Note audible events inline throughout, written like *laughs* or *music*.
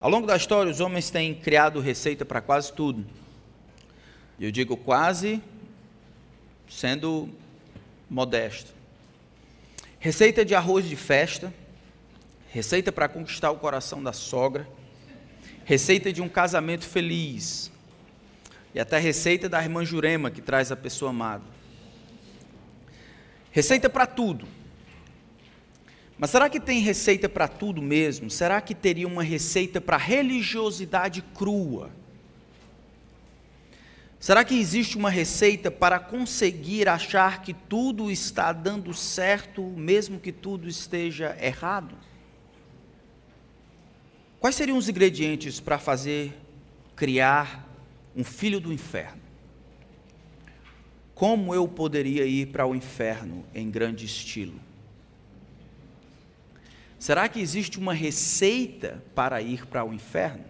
Ao longo da história, os homens têm criado receita para quase tudo. Eu digo quase sendo modesto. Receita de arroz de festa, receita para conquistar o coração da sogra, receita de um casamento feliz, e até receita da irmã Jurema, que traz a pessoa amada. Receita para tudo. Mas será que tem receita para tudo mesmo? Será que teria uma receita para religiosidade crua? Será que existe uma receita para conseguir achar que tudo está dando certo, mesmo que tudo esteja errado? Quais seriam os ingredientes para fazer criar um filho do inferno? Como eu poderia ir para o inferno em grande estilo? Será que existe uma receita para ir para o inferno?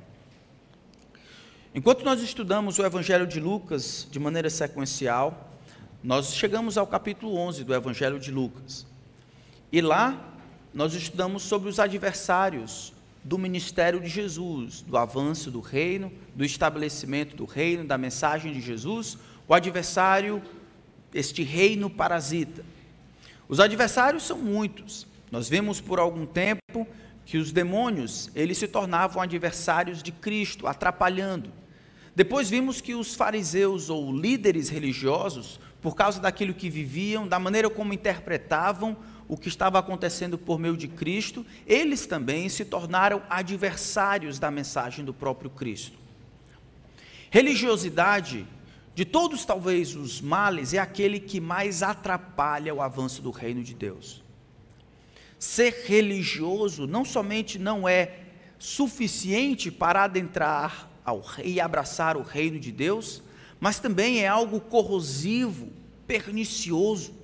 Enquanto nós estudamos o Evangelho de Lucas de maneira sequencial, nós chegamos ao capítulo 11 do Evangelho de Lucas. E lá nós estudamos sobre os adversários do ministério de Jesus, do avanço do reino, do estabelecimento do reino, da mensagem de Jesus, o adversário, este reino parasita. Os adversários são muitos. Nós vemos por algum tempo que os demônios, eles se tornavam adversários de Cristo, atrapalhando. Depois vimos que os fariseus ou líderes religiosos, por causa daquilo que viviam, da maneira como interpretavam o que estava acontecendo por meio de Cristo, eles também se tornaram adversários da mensagem do próprio Cristo. Religiosidade, de todos talvez os males, é aquele que mais atrapalha o avanço do reino de Deus. Ser religioso não somente não é suficiente para adentrar ao, e abraçar o reino de Deus, mas também é algo corrosivo, pernicioso.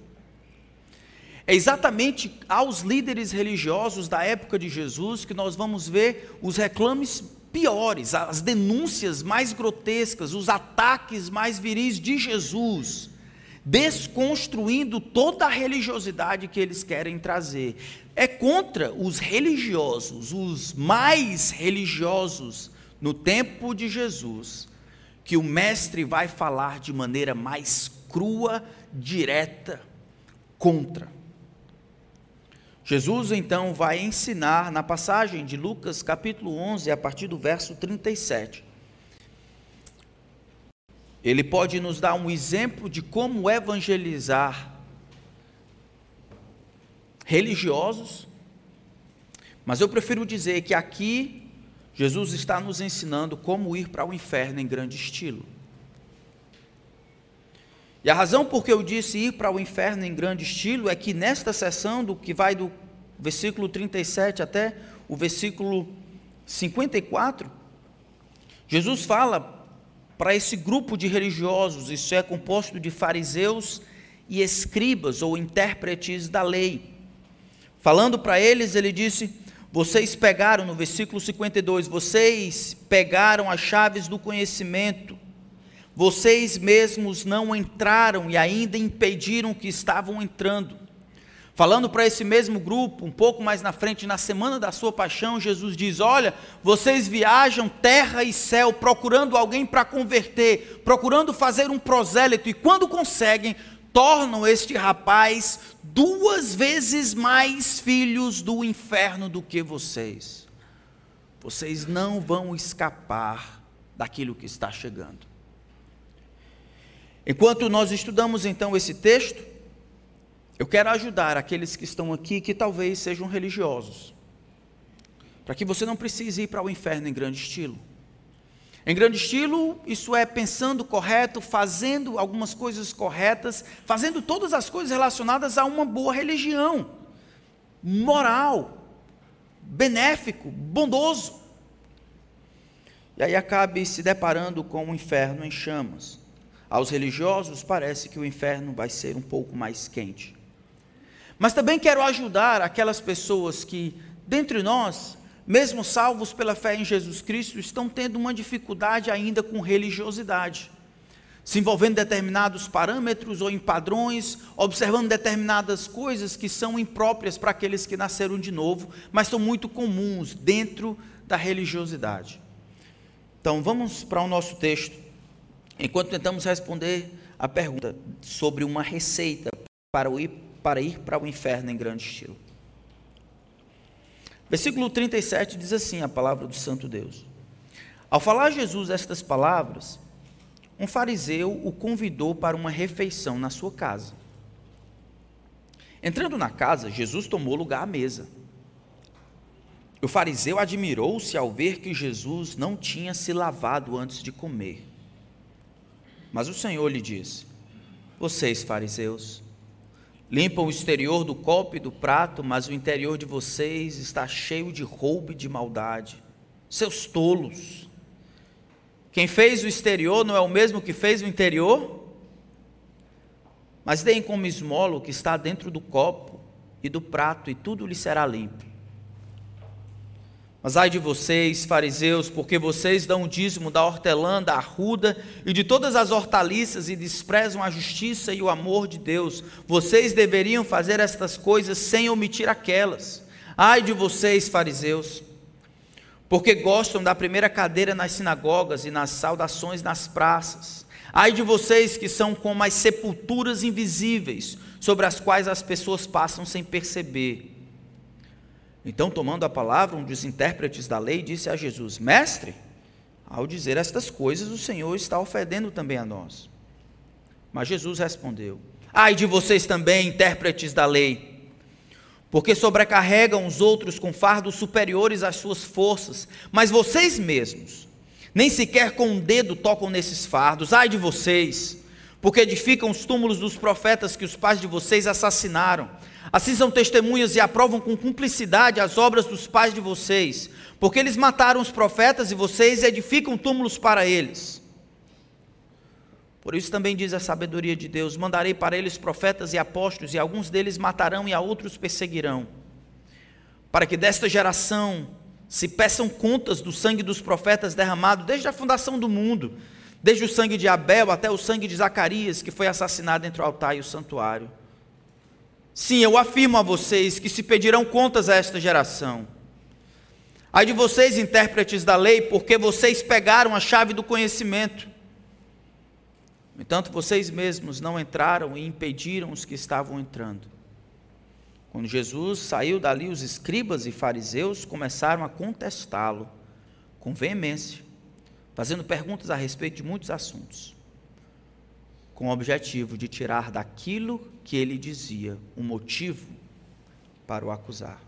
É exatamente aos líderes religiosos da época de Jesus que nós vamos ver os reclames piores, as denúncias mais grotescas, os ataques mais viris de Jesus, desconstruindo toda a religiosidade que eles querem trazer é contra os religiosos, os mais religiosos no tempo de Jesus, que o Mestre vai falar de maneira mais crua, direta, contra. Jesus então vai ensinar na passagem de Lucas capítulo 11, a partir do verso 37. Ele pode nos dar um exemplo de como evangelizar religiosos, mas eu prefiro dizer que aqui Jesus está nos ensinando como ir para o inferno em grande estilo. E a razão por que eu disse ir para o inferno em grande estilo é que nesta sessão, do que vai do versículo 37 até o versículo 54, Jesus fala para esse grupo de religiosos, isso é composto de fariseus e escribas ou intérpretes da lei. Falando para eles, ele disse: Vocês pegaram, no versículo 52, vocês pegaram as chaves do conhecimento, vocês mesmos não entraram e ainda impediram que estavam entrando. Falando para esse mesmo grupo, um pouco mais na frente, na semana da sua paixão, Jesus diz: Olha, vocês viajam terra e céu procurando alguém para converter, procurando fazer um prosélito, e quando conseguem, tornam este rapaz duas vezes mais filhos do inferno do que vocês. Vocês não vão escapar daquilo que está chegando. Enquanto nós estudamos então esse texto, eu quero ajudar aqueles que estão aqui que talvez sejam religiosos, para que você não precise ir para o inferno em grande estilo. Em grande estilo, isso é pensando correto, fazendo algumas coisas corretas, fazendo todas as coisas relacionadas a uma boa religião, moral, benéfico, bondoso. E aí acabe se deparando com o inferno em chamas. Aos religiosos parece que o inferno vai ser um pouco mais quente. Mas também quero ajudar aquelas pessoas que, dentre nós, mesmo salvos pela fé em Jesus Cristo, estão tendo uma dificuldade ainda com religiosidade, se envolvendo em determinados parâmetros ou em padrões, observando determinadas coisas que são impróprias para aqueles que nasceram de novo, mas são muito comuns dentro da religiosidade. Então vamos para o nosso texto, enquanto tentamos responder a pergunta sobre uma receita para ir para, ir para o inferno em grande estilo. Versículo 37 diz assim: a palavra do Santo Deus. Ao falar Jesus estas palavras, um fariseu o convidou para uma refeição na sua casa. Entrando na casa, Jesus tomou lugar à mesa. O fariseu admirou-se ao ver que Jesus não tinha se lavado antes de comer. Mas o Senhor lhe disse: Vocês, fariseus, limpam o exterior do copo e do prato, mas o interior de vocês está cheio de roubo e de maldade. Seus tolos! Quem fez o exterior não é o mesmo que fez o interior? Mas deem como esmola o que está dentro do copo e do prato, e tudo lhe será limpo. Mas ai de vocês, fariseus, porque vocês dão o dízimo da hortelã, da arruda e de todas as hortaliças e desprezam a justiça e o amor de Deus. Vocês deveriam fazer estas coisas sem omitir aquelas. Ai de vocês, fariseus, porque gostam da primeira cadeira nas sinagogas e nas saudações nas praças. Ai de vocês que são como as sepulturas invisíveis, sobre as quais as pessoas passam sem perceber. Então, tomando a palavra, um dos intérpretes da lei disse a Jesus: Mestre, ao dizer estas coisas, o Senhor está ofendendo também a nós. Mas Jesus respondeu: Ai de vocês também, intérpretes da lei, porque sobrecarregam os outros com fardos superiores às suas forças, mas vocês mesmos nem sequer com um dedo tocam nesses fardos. Ai de vocês, porque edificam os túmulos dos profetas que os pais de vocês assassinaram. Assim são testemunhas e aprovam com cumplicidade as obras dos pais de vocês, porque eles mataram os profetas e vocês edificam túmulos para eles. Por isso também diz a sabedoria de Deus: mandarei para eles profetas e apóstolos, e alguns deles matarão e a outros perseguirão, para que desta geração se peçam contas do sangue dos profetas derramado desde a fundação do mundo, desde o sangue de Abel até o sangue de Zacarias, que foi assassinado entre o altar e o santuário. Sim, eu afirmo a vocês que se pedirão contas a esta geração. Ai de vocês, intérpretes da lei, porque vocês pegaram a chave do conhecimento. No entanto, vocês mesmos não entraram e impediram os que estavam entrando. Quando Jesus saiu dali, os escribas e fariseus começaram a contestá-lo com veemência, fazendo perguntas a respeito de muitos assuntos, com o objetivo de tirar daquilo que ele dizia um motivo para o acusar.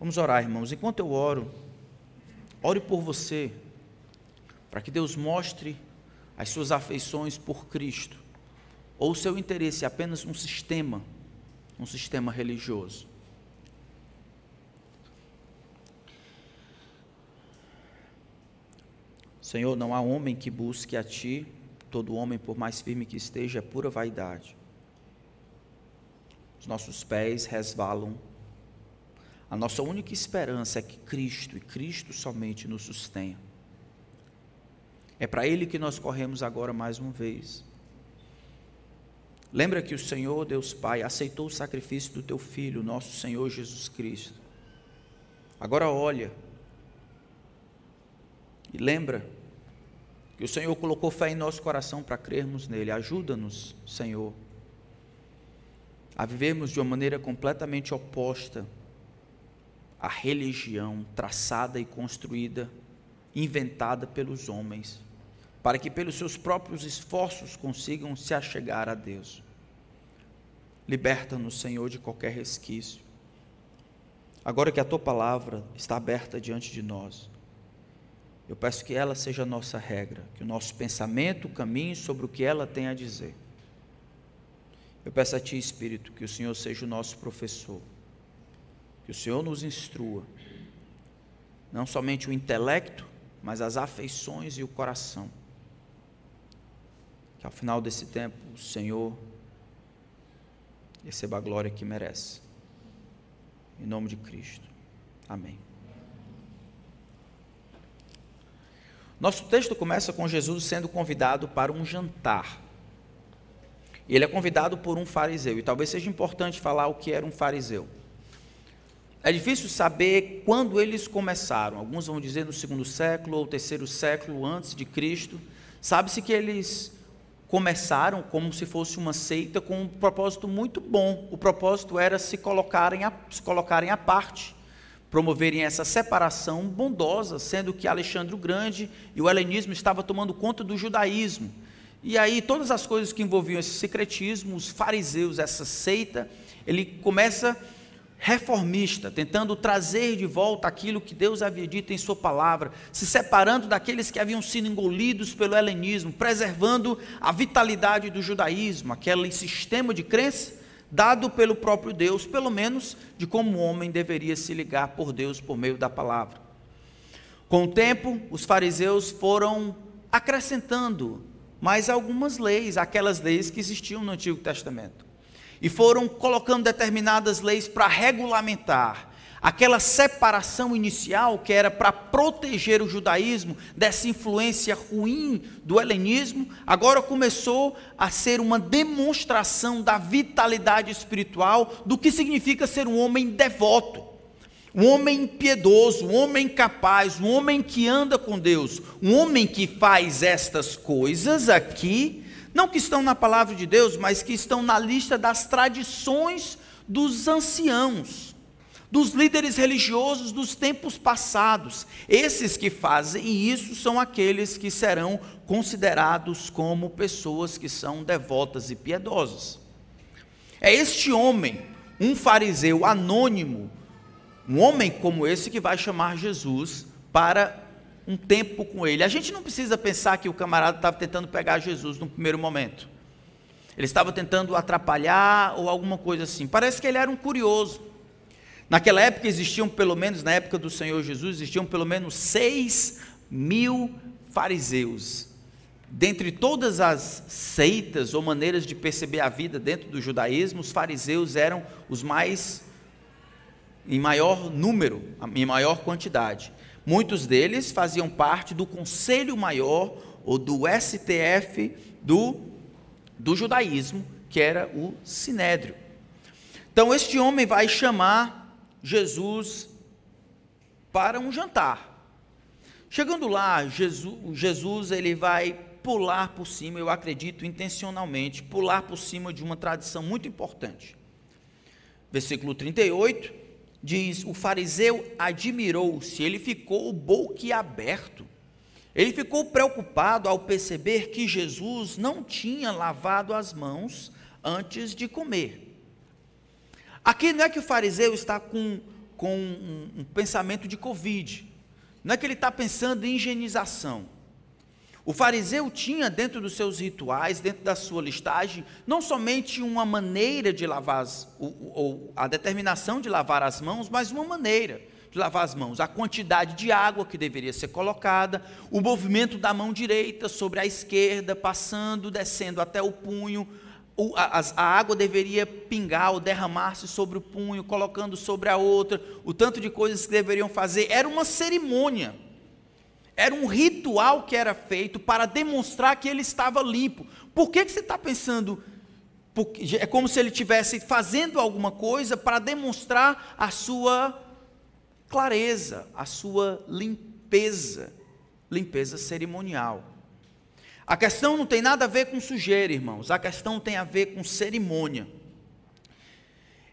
Vamos orar, irmãos. Enquanto eu oro, ore por você, para que Deus mostre as suas afeições por Cristo, ou o seu interesse apenas num sistema um sistema religioso. Senhor, não há homem que busque a Ti, todo homem, por mais firme que esteja, é pura vaidade. Os nossos pés resvalam. A nossa única esperança é que Cristo e Cristo somente nos sustenha. É para Ele que nós corremos agora mais uma vez. Lembra que o Senhor, Deus Pai, aceitou o sacrifício do teu filho, nosso Senhor Jesus Cristo. Agora olha e lembra que o Senhor colocou fé em nosso coração para crermos nele. Ajuda-nos, Senhor, a vivermos de uma maneira completamente oposta à religião traçada e construída, inventada pelos homens para que pelos seus próprios esforços consigam se achegar a Deus. Liberta-nos, Senhor, de qualquer resquício. Agora que a tua palavra está aberta diante de nós, eu peço que ela seja a nossa regra, que o nosso pensamento caminhe sobre o que ela tem a dizer. Eu peço a Ti, Espírito, que o Senhor seja o nosso professor, que o Senhor nos instrua, não somente o intelecto, mas as afeições e o coração que ao final desse tempo o Senhor receba a glória que merece. Em nome de Cristo. Amém. Nosso texto começa com Jesus sendo convidado para um jantar. Ele é convidado por um fariseu, e talvez seja importante falar o que era um fariseu. É difícil saber quando eles começaram. Alguns vão dizer no segundo século ou terceiro século antes de Cristo. Sabe-se que eles começaram como se fosse uma seita com um propósito muito bom. O propósito era se colocarem a, se colocarem à parte, promoverem essa separação bondosa, sendo que Alexandre o Grande e o helenismo estavam tomando conta do judaísmo. E aí todas as coisas que envolviam esse secretismo, os fariseus, essa seita, ele começa reformista, tentando trazer de volta aquilo que Deus havia dito em Sua palavra, se separando daqueles que haviam sido engolidos pelo helenismo, preservando a vitalidade do judaísmo, aquele sistema de crença dado pelo próprio Deus, pelo menos de como o homem deveria se ligar por Deus por meio da palavra. Com o tempo, os fariseus foram acrescentando mais algumas leis, aquelas leis que existiam no Antigo Testamento e foram colocando determinadas leis para regulamentar aquela separação inicial que era para proteger o judaísmo dessa influência ruim do helenismo, agora começou a ser uma demonstração da vitalidade espiritual do que significa ser um homem devoto, um homem piedoso, um homem capaz, um homem que anda com Deus, um homem que faz estas coisas aqui não que estão na palavra de Deus, mas que estão na lista das tradições dos anciãos, dos líderes religiosos dos tempos passados. Esses que fazem isso são aqueles que serão considerados como pessoas que são devotas e piedosas. É este homem, um fariseu anônimo, um homem como esse que vai chamar Jesus para um tempo com ele. A gente não precisa pensar que o camarada estava tentando pegar Jesus no primeiro momento. Ele estava tentando atrapalhar ou alguma coisa assim. Parece que ele era um curioso. Naquela época existiam pelo menos, na época do Senhor Jesus, existiam pelo menos seis mil fariseus. Dentre todas as seitas ou maneiras de perceber a vida dentro do judaísmo, os fariseus eram os mais, em maior número, em maior quantidade. Muitos deles faziam parte do Conselho Maior ou do STF do, do judaísmo, que era o Sinédrio. Então, este homem vai chamar Jesus para um jantar. Chegando lá, Jesus, Jesus ele vai pular por cima, eu acredito intencionalmente, pular por cima de uma tradição muito importante. Versículo 38 diz: o fariseu admirou-se, ele ficou boquiaberto. Ele ficou preocupado ao perceber que Jesus não tinha lavado as mãos antes de comer. Aqui não é que o fariseu está com, com um, um pensamento de Covid, não é que ele está pensando em higienização. O fariseu tinha dentro dos seus rituais, dentro da sua listagem, não somente uma maneira de lavar, as, ou, ou a determinação de lavar as mãos, mas uma maneira de lavar as mãos, a quantidade de água que deveria ser colocada, o movimento da mão direita sobre a esquerda, passando, descendo até o punho, a, a, água deveria pingar ou derramar-se sobre o punho, colocando sobre a outra, o tanto de coisas que deveriam fazer, era uma cerimônia era um ritual que era feito para demonstrar que ele estava limpo. Por que, que você está pensando? É como se ele estivesse fazendo alguma coisa para demonstrar a sua clareza, a sua limpeza, limpeza cerimonial. A questão não tem nada a ver com sujeira, irmãos, a questão tem a ver com cerimônia.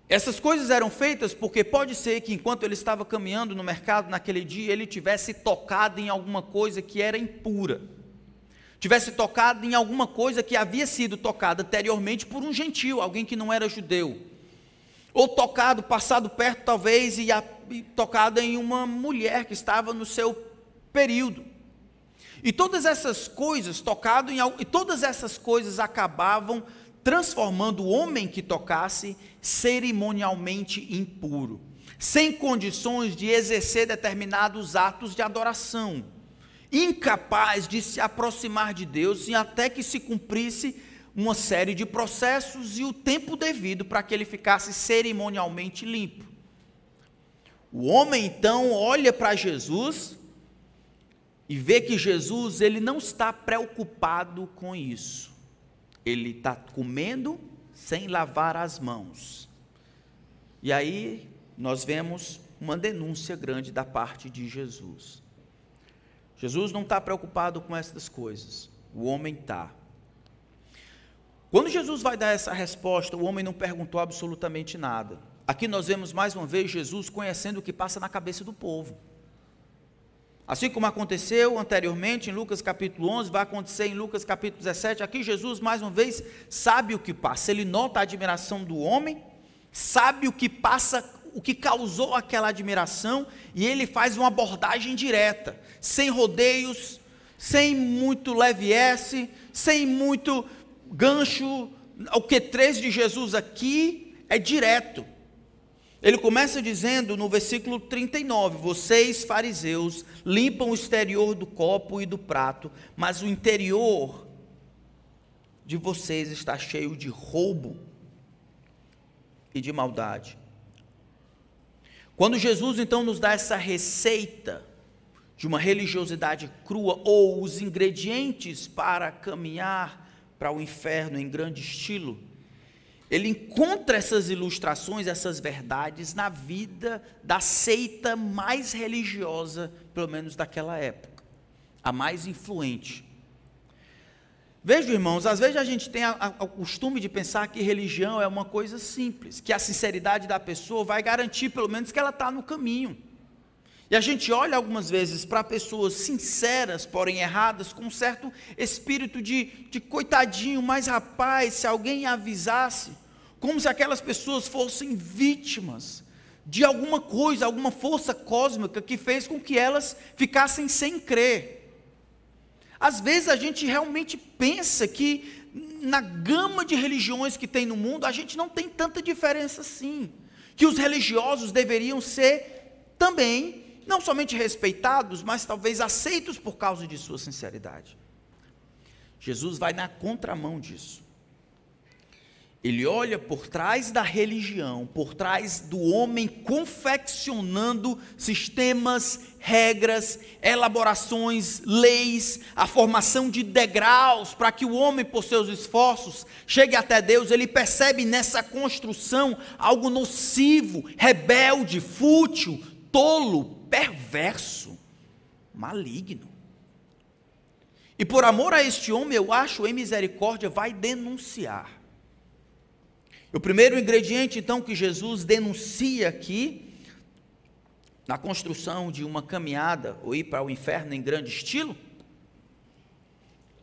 Essas coisas eram feitas porque pode ser que enquanto ele estava caminhando no mercado naquele dia, ele tivesse tocado em alguma coisa que era impura. Tivesse tocado em alguma coisa que havia sido tocada anteriormente por um gentil, alguém que não era judeu. Ou tocado, passado perto talvez, e, a, e tocado em uma mulher que estava no seu período. E todas essas coisas, tocado em e todas essas coisas acabavam transformando o homem que tocasse cerimonialmente impuro, sem condições de exercer determinados atos de adoração, incapaz de se aproximar de Deus e até que se cumprisse uma série de processos e o tempo devido para que ele ficasse cerimonialmente limpo. O homem então olha para Jesus e vê que Jesus ele não está preocupado com isso ele está comendo sem lavar as mãos. E aí nós vemos uma denúncia grande da parte de Jesus. Jesus não está preocupado com essas coisas, o homem está. Quando Jesus vai dar essa resposta, o homem não perguntou absolutamente nada. Aqui nós vemos mais uma vez Jesus conhecendo o que passa na cabeça do povo. Assim como aconteceu anteriormente em Lucas capítulo 11, vai acontecer em Lucas capítulo 17. Aqui Jesus, mais uma vez, sabe o que passa. Ele nota a admiração do homem, sabe o que passa, o que causou aquela admiração, e ele faz uma abordagem direta, sem rodeios, sem muito leviesse, sem muito gancho. O que três de Jesus aqui é direto. Ele começa dizendo no versículo 39: Vocês, fariseus, limpam o exterior do copo e do prato, mas o interior de vocês está cheio de roubo e de maldade. Quando Jesus então nos dá essa receita de uma religiosidade crua ou os ingredientes para caminhar para o inferno em grande estilo, ele encontra essas ilustrações, essas verdades na vida da seita mais religiosa, pelo menos daquela época, a mais influente. Veja, irmãos, às vezes a gente tem o costume de pensar que religião é uma coisa simples, que a sinceridade da pessoa vai garantir, pelo menos, que ela está no caminho. E a gente olha algumas vezes para pessoas sinceras, porém erradas, com um certo espírito de, de coitadinho, mas rapaz, se alguém avisasse, como se aquelas pessoas fossem vítimas de alguma coisa, alguma força cósmica que fez com que elas ficassem sem crer. Às vezes a gente realmente pensa que na gama de religiões que tem no mundo, a gente não tem tanta diferença assim. Que os religiosos deveriam ser também, não somente respeitados, mas talvez aceitos por causa de sua sinceridade. Jesus vai na contramão disso. Ele olha por trás da religião, por trás do homem confeccionando sistemas, regras, elaborações, leis, a formação de degraus para que o homem, por seus esforços, chegue até Deus. Ele percebe nessa construção algo nocivo, rebelde, fútil, tolo, perverso, maligno. E por amor a este homem, eu acho, em misericórdia, vai denunciar o primeiro ingrediente, então, que Jesus denuncia aqui, na construção de uma caminhada ou ir para o inferno em grande estilo,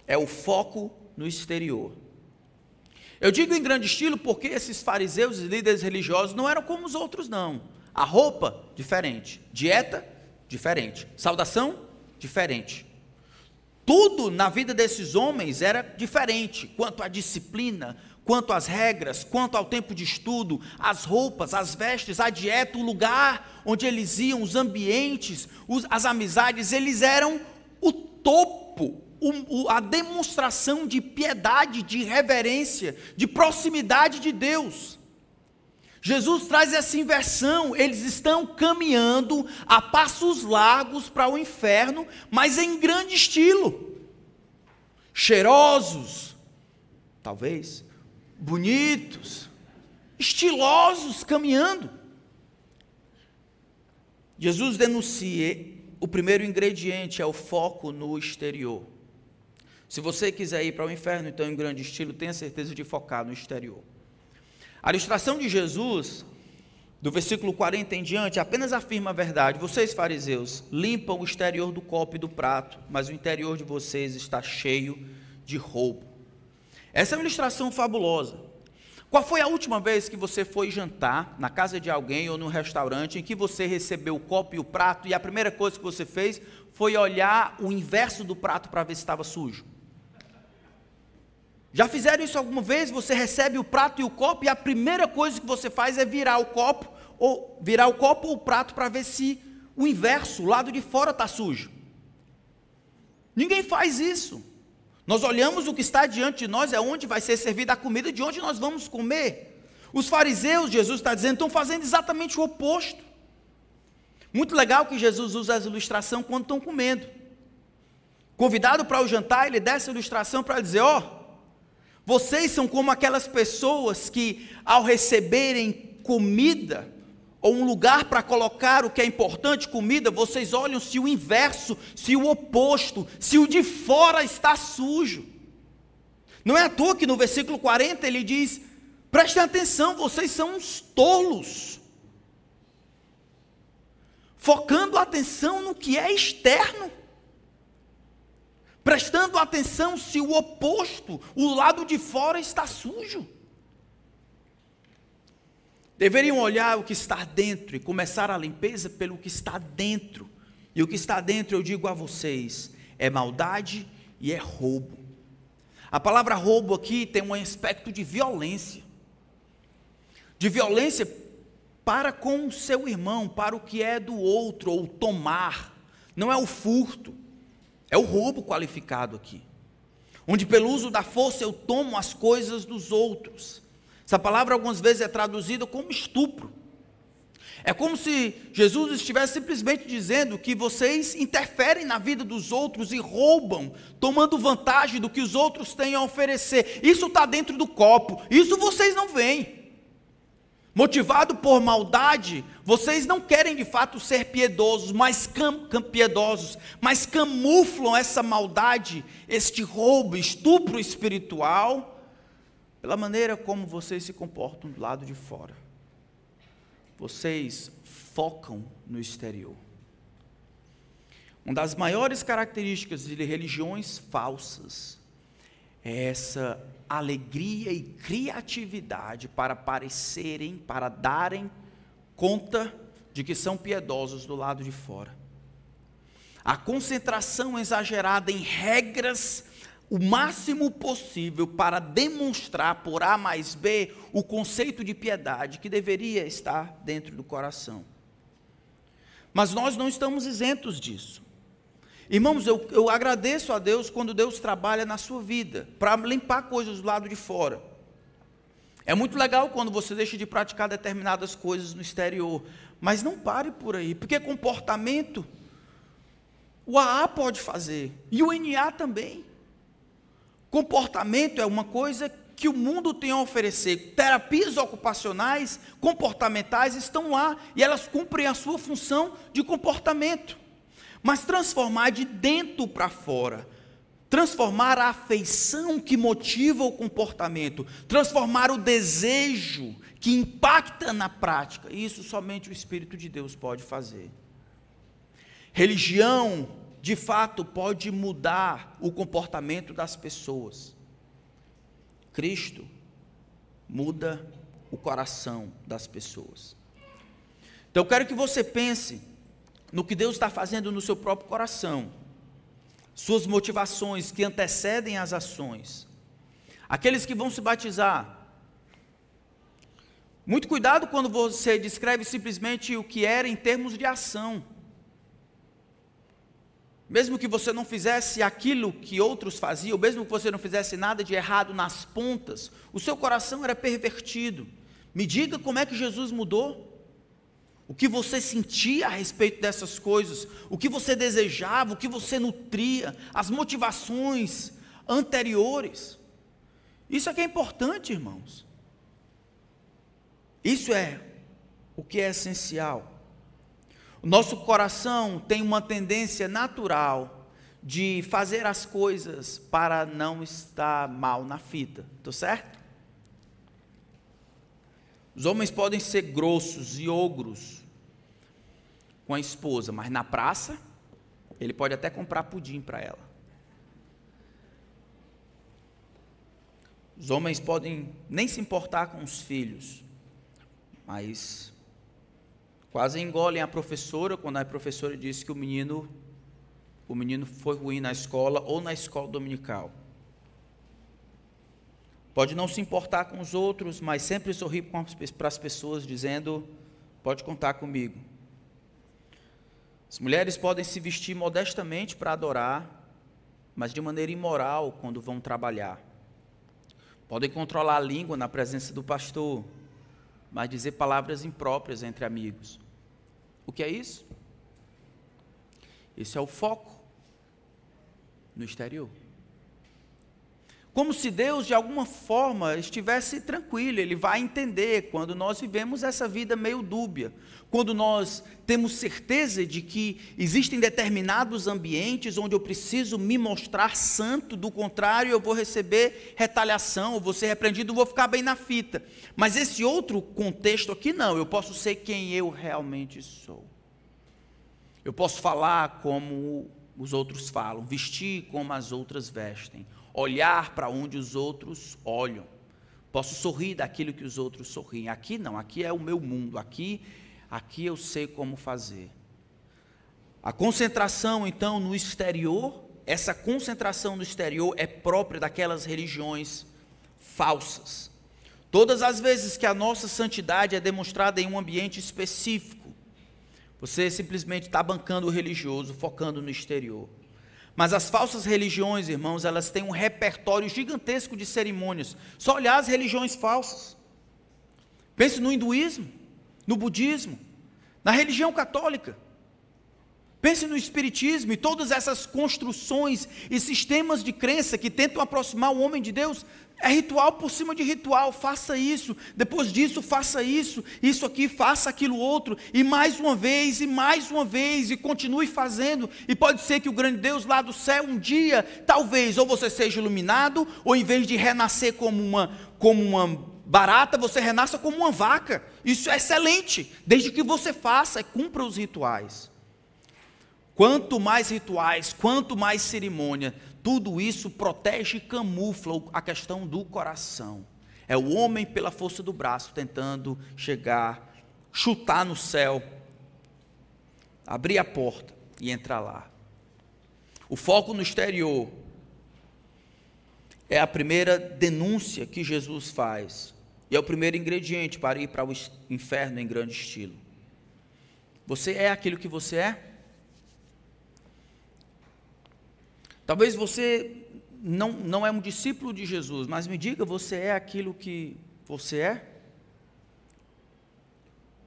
é o foco no exterior. Eu digo em grande estilo porque esses fariseus e líderes religiosos não eram como os outros, não. A roupa, diferente. Dieta, diferente. Saudação, diferente. Tudo na vida desses homens era diferente, quanto à disciplina, quanto às regras, quanto ao tempo de estudo, as roupas, as vestes, a dieta, o lugar onde eles iam, os ambientes, os, as amizades, eles eram o topo, o, o, a demonstração de piedade, de reverência, de proximidade de Deus. Jesus traz essa inversão, eles estão caminhando a passos largos para o inferno, mas em grande estilo, cheirosos, talvez, bonitos, estilosos caminhando. Jesus denuncia o primeiro ingrediente é o foco no exterior. Se você quiser ir para o inferno, então em grande estilo, tenha certeza de focar no exterior. A ilustração de Jesus, do versículo 40 em diante, apenas afirma a verdade. Vocês, fariseus, limpam o exterior do copo e do prato, mas o interior de vocês está cheio de roubo. Essa é uma ilustração fabulosa. Qual foi a última vez que você foi jantar na casa de alguém ou num restaurante em que você recebeu o copo e o prato e a primeira coisa que você fez foi olhar o inverso do prato para ver se estava sujo? Já fizeram isso alguma vez? Você recebe o prato e o copo e a primeira coisa que você faz é virar o copo ou virar o copo ou o prato para ver se o inverso, o lado de fora está sujo. Ninguém faz isso. Nós olhamos o que está diante de nós, é onde vai ser servida a comida, de onde nós vamos comer. Os fariseus, Jesus está dizendo, estão fazendo exatamente o oposto. Muito legal que Jesus usa essa ilustração quando estão comendo. Convidado para o jantar, ele dá essa ilustração para dizer: ó, oh, vocês são como aquelas pessoas que, ao receberem comida ou um lugar para colocar o que é importante, comida, vocês olham se o inverso, se o oposto, se o de fora está sujo. Não é à toa que no versículo 40 ele diz: prestem atenção, vocês são uns tolos. Focando a atenção no que é externo. Prestando atenção se o oposto, o lado de fora está sujo. Deveriam olhar o que está dentro e começar a limpeza pelo que está dentro. E o que está dentro, eu digo a vocês, é maldade e é roubo. A palavra roubo aqui tem um aspecto de violência. De violência para com o seu irmão, para o que é do outro, ou tomar. Não é o furto, é o roubo qualificado aqui. Onde pelo uso da força eu tomo as coisas dos outros. Essa palavra algumas vezes é traduzida como estupro. É como se Jesus estivesse simplesmente dizendo que vocês interferem na vida dos outros e roubam, tomando vantagem do que os outros têm a oferecer. Isso está dentro do copo, isso vocês não veem. Motivado por maldade, vocês não querem de fato ser piedosos, mas cam, cam, piedosos, mas camuflam essa maldade, este roubo, estupro espiritual pela maneira como vocês se comportam do lado de fora. Vocês focam no exterior. Uma das maiores características de religiões falsas é essa alegria e criatividade para parecerem, para darem conta de que são piedosos do lado de fora. A concentração exagerada em regras o máximo possível para demonstrar por A mais B o conceito de piedade que deveria estar dentro do coração. Mas nós não estamos isentos disso. Irmãos, eu, eu agradeço a Deus quando Deus trabalha na sua vida, para limpar coisas do lado de fora. É muito legal quando você deixa de praticar determinadas coisas no exterior, mas não pare por aí, porque comportamento o AA pode fazer e o NA também. Comportamento é uma coisa que o mundo tem a oferecer. Terapias ocupacionais, comportamentais estão lá e elas cumprem a sua função de comportamento. Mas transformar de dentro para fora, transformar a afeição que motiva o comportamento, transformar o desejo que impacta na prática, isso somente o Espírito de Deus pode fazer. Religião de fato pode mudar o comportamento das pessoas. Cristo muda o coração das pessoas. Então eu quero que você pense no que Deus está fazendo no seu próprio coração, suas motivações que antecedem as ações. Aqueles que vão se batizar, muito cuidado quando você descreve simplesmente o que era em termos de ação. Mesmo que você não fizesse aquilo que outros faziam, mesmo que você não fizesse nada de errado nas pontas, o seu coração era pervertido. Me diga como é que Jesus mudou. O que você sentia a respeito dessas coisas, o que você desejava, o que você nutria, as motivações anteriores. Isso é que é importante, irmãos. Isso é o que é essencial. O nosso coração tem uma tendência natural de fazer as coisas para não estar mal na fita, tô certo? Os homens podem ser grossos e ogros com a esposa, mas na praça ele pode até comprar pudim para ela. Os homens podem nem se importar com os filhos, mas Quase engolem a professora quando a professora disse que o menino o menino foi ruim na escola ou na escola dominical. Pode não se importar com os outros, mas sempre sorrir para as pessoas dizendo: pode contar comigo. As mulheres podem se vestir modestamente para adorar, mas de maneira imoral quando vão trabalhar. Podem controlar a língua na presença do pastor, mas dizer palavras impróprias entre amigos. O que é isso? Isso é o foco no exterior. Como se Deus, de alguma forma, estivesse tranquilo, Ele vai entender quando nós vivemos essa vida meio dúbia, quando nós temos certeza de que existem determinados ambientes onde eu preciso me mostrar santo, do contrário, eu vou receber retaliação, eu vou ser repreendido, vou ficar bem na fita. Mas esse outro contexto aqui, não, eu posso ser quem eu realmente sou. Eu posso falar como os outros falam, vestir como as outras vestem olhar para onde os outros olham. Posso sorrir daquilo que os outros sorriem. Aqui não, aqui é o meu mundo, aqui aqui eu sei como fazer. A concentração então no exterior, essa concentração no exterior é própria daquelas religiões falsas. Todas as vezes que a nossa santidade é demonstrada em um ambiente específico, você simplesmente está bancando o religioso, focando no exterior. Mas as falsas religiões, irmãos, elas têm um repertório gigantesco de cerimônias. Só olhar as religiões falsas. Pense no hinduísmo, no budismo, na religião católica. Pense no espiritismo e todas essas construções e sistemas de crença que tentam aproximar o homem de Deus é ritual por cima de ritual, faça isso, depois disso faça isso, isso aqui, faça aquilo outro, e mais uma vez, e mais uma vez, e continue fazendo. E pode ser que o grande Deus lá do céu, um dia, talvez, ou você seja iluminado, ou em vez de renascer como uma, como uma barata, você renasça como uma vaca. Isso é excelente, desde que você faça e cumpra os rituais. Quanto mais rituais, quanto mais cerimônia, tudo isso protege e camufla a questão do coração. É o homem pela força do braço tentando chegar, chutar no céu, abrir a porta e entrar lá. O foco no exterior é a primeira denúncia que Jesus faz. E é o primeiro ingrediente para ir para o inferno em grande estilo. Você é aquilo que você é? Talvez você não, não é um discípulo de Jesus, mas me diga, você é aquilo que você é?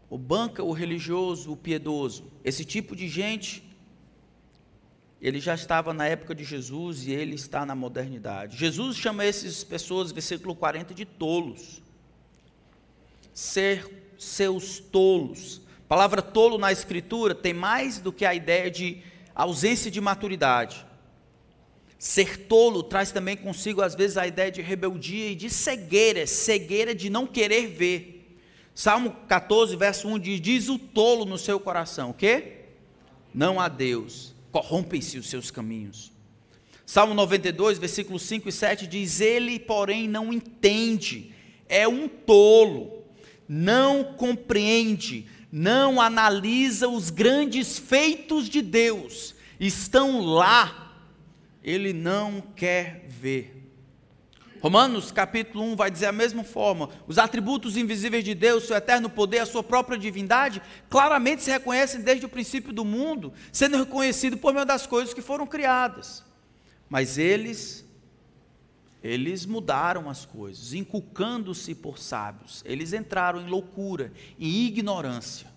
O banca, o religioso, o piedoso, esse tipo de gente, ele já estava na época de Jesus e ele está na modernidade. Jesus chama essas pessoas, versículo 40, de tolos. Ser seus tolos. A palavra tolo na escritura tem mais do que a ideia de ausência de maturidade. Ser tolo traz também consigo, às vezes, a ideia de rebeldia e de cegueira, cegueira de não querer ver. Salmo 14, verso 1 diz: Diz o tolo no seu coração, o quê? Não há Deus, corrompem-se os seus caminhos. Salmo 92, versículos 5 e 7 diz: Ele, porém, não entende, é um tolo, não compreende, não analisa os grandes feitos de Deus, estão lá ele não quer ver. Romanos capítulo 1 vai dizer a mesma forma: os atributos invisíveis de Deus, seu eterno poder, a sua própria divindade, claramente se reconhecem desde o princípio do mundo, sendo reconhecido por meio das coisas que foram criadas. Mas eles, eles mudaram as coisas, inculcando-se por sábios. Eles entraram em loucura, em ignorância,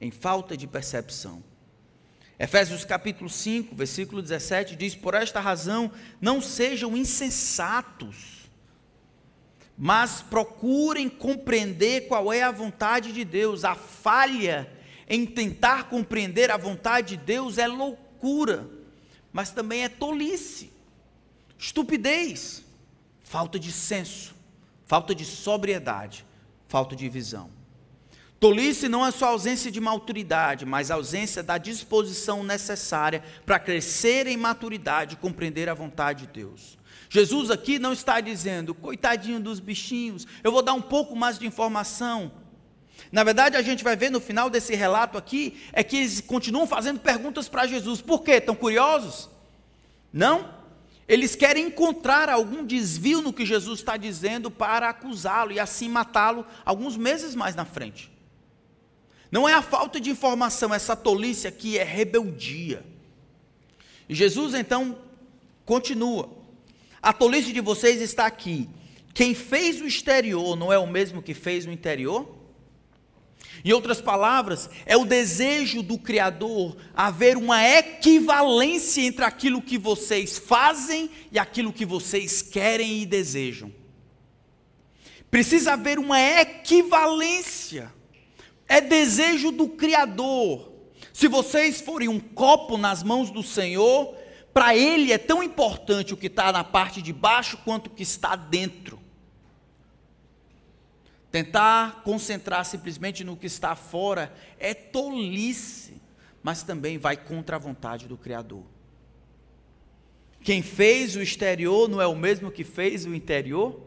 em falta de percepção. Efésios capítulo 5, versículo 17 diz: Por esta razão, não sejam insensatos, mas procurem compreender qual é a vontade de Deus. A falha em tentar compreender a vontade de Deus é loucura, mas também é tolice, estupidez, falta de senso, falta de sobriedade, falta de visão. Tolice não é só ausência de maturidade, mas ausência da disposição necessária para crescer em maturidade e compreender a vontade de Deus. Jesus aqui não está dizendo, coitadinho dos bichinhos, eu vou dar um pouco mais de informação. Na verdade, a gente vai ver no final desse relato aqui, é que eles continuam fazendo perguntas para Jesus. Por quê? Estão curiosos? Não? Eles querem encontrar algum desvio no que Jesus está dizendo para acusá-lo e assim matá-lo alguns meses mais na frente. Não é a falta de informação, essa tolice aqui é rebeldia. E Jesus então continua: A tolice de vocês está aqui. Quem fez o exterior não é o mesmo que fez o interior? Em outras palavras, é o desejo do Criador haver uma equivalência entre aquilo que vocês fazem e aquilo que vocês querem e desejam. Precisa haver uma equivalência. É desejo do Criador. Se vocês forem um copo nas mãos do Senhor, para Ele é tão importante o que está na parte de baixo quanto o que está dentro. Tentar concentrar simplesmente no que está fora é tolice, mas também vai contra a vontade do Criador. Quem fez o exterior não é o mesmo que fez o interior?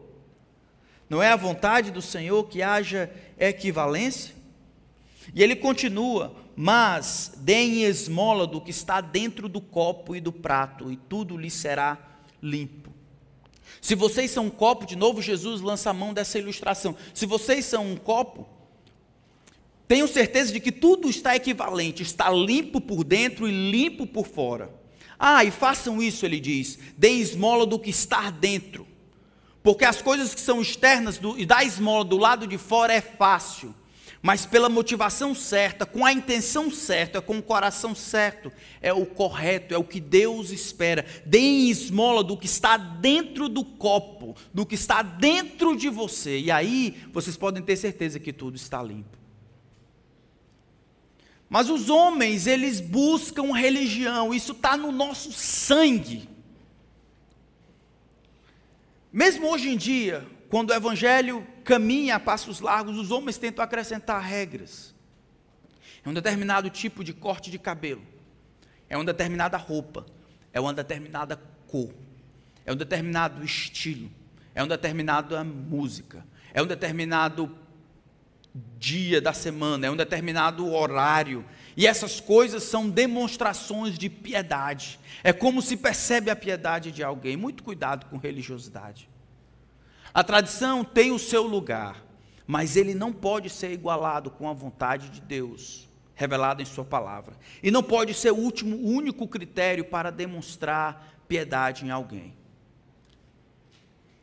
Não é a vontade do Senhor que haja equivalência? E ele continua: Mas deem esmola do que está dentro do copo e do prato, e tudo lhe será limpo. Se vocês são um copo, de novo Jesus lança a mão dessa ilustração. Se vocês são um copo, tenham certeza de que tudo está equivalente, está limpo por dentro e limpo por fora. Ah, e façam isso, ele diz, deem esmola do que está dentro. Porque as coisas que são externas e da esmola do lado de fora é fácil mas pela motivação certa, com a intenção certa, com o coração certo, é o correto, é o que Deus espera. Deem esmola do que está dentro do copo, do que está dentro de você, e aí vocês podem ter certeza que tudo está limpo. Mas os homens, eles buscam religião, isso está no nosso sangue. Mesmo hoje em dia, quando o evangelho caminha a passos largos, os homens tentam acrescentar regras. É um determinado tipo de corte de cabelo, é uma determinada roupa, é uma determinada cor, é um determinado estilo, é uma determinada música, é um determinado dia da semana, é um determinado horário. E essas coisas são demonstrações de piedade. É como se percebe a piedade de alguém. Muito cuidado com religiosidade. A tradição tem o seu lugar, mas ele não pode ser igualado com a vontade de Deus revelada em Sua palavra. E não pode ser o último, único critério para demonstrar piedade em alguém.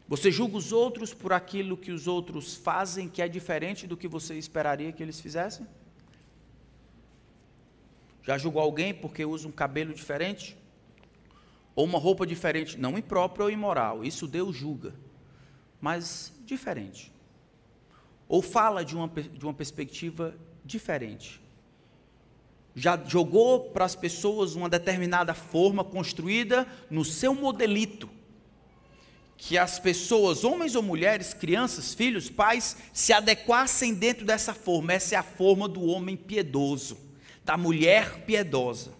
Você julga os outros por aquilo que os outros fazem que é diferente do que você esperaria que eles fizessem? Já julgou alguém porque usa um cabelo diferente? Ou uma roupa diferente? Não imprópria ou imoral. Isso Deus julga mas diferente. Ou fala de uma, de uma perspectiva diferente. Já jogou para as pessoas uma determinada forma construída no seu modelito. Que as pessoas, homens ou mulheres, crianças, filhos, pais, se adequassem dentro dessa forma. Essa é a forma do homem piedoso, da mulher piedosa.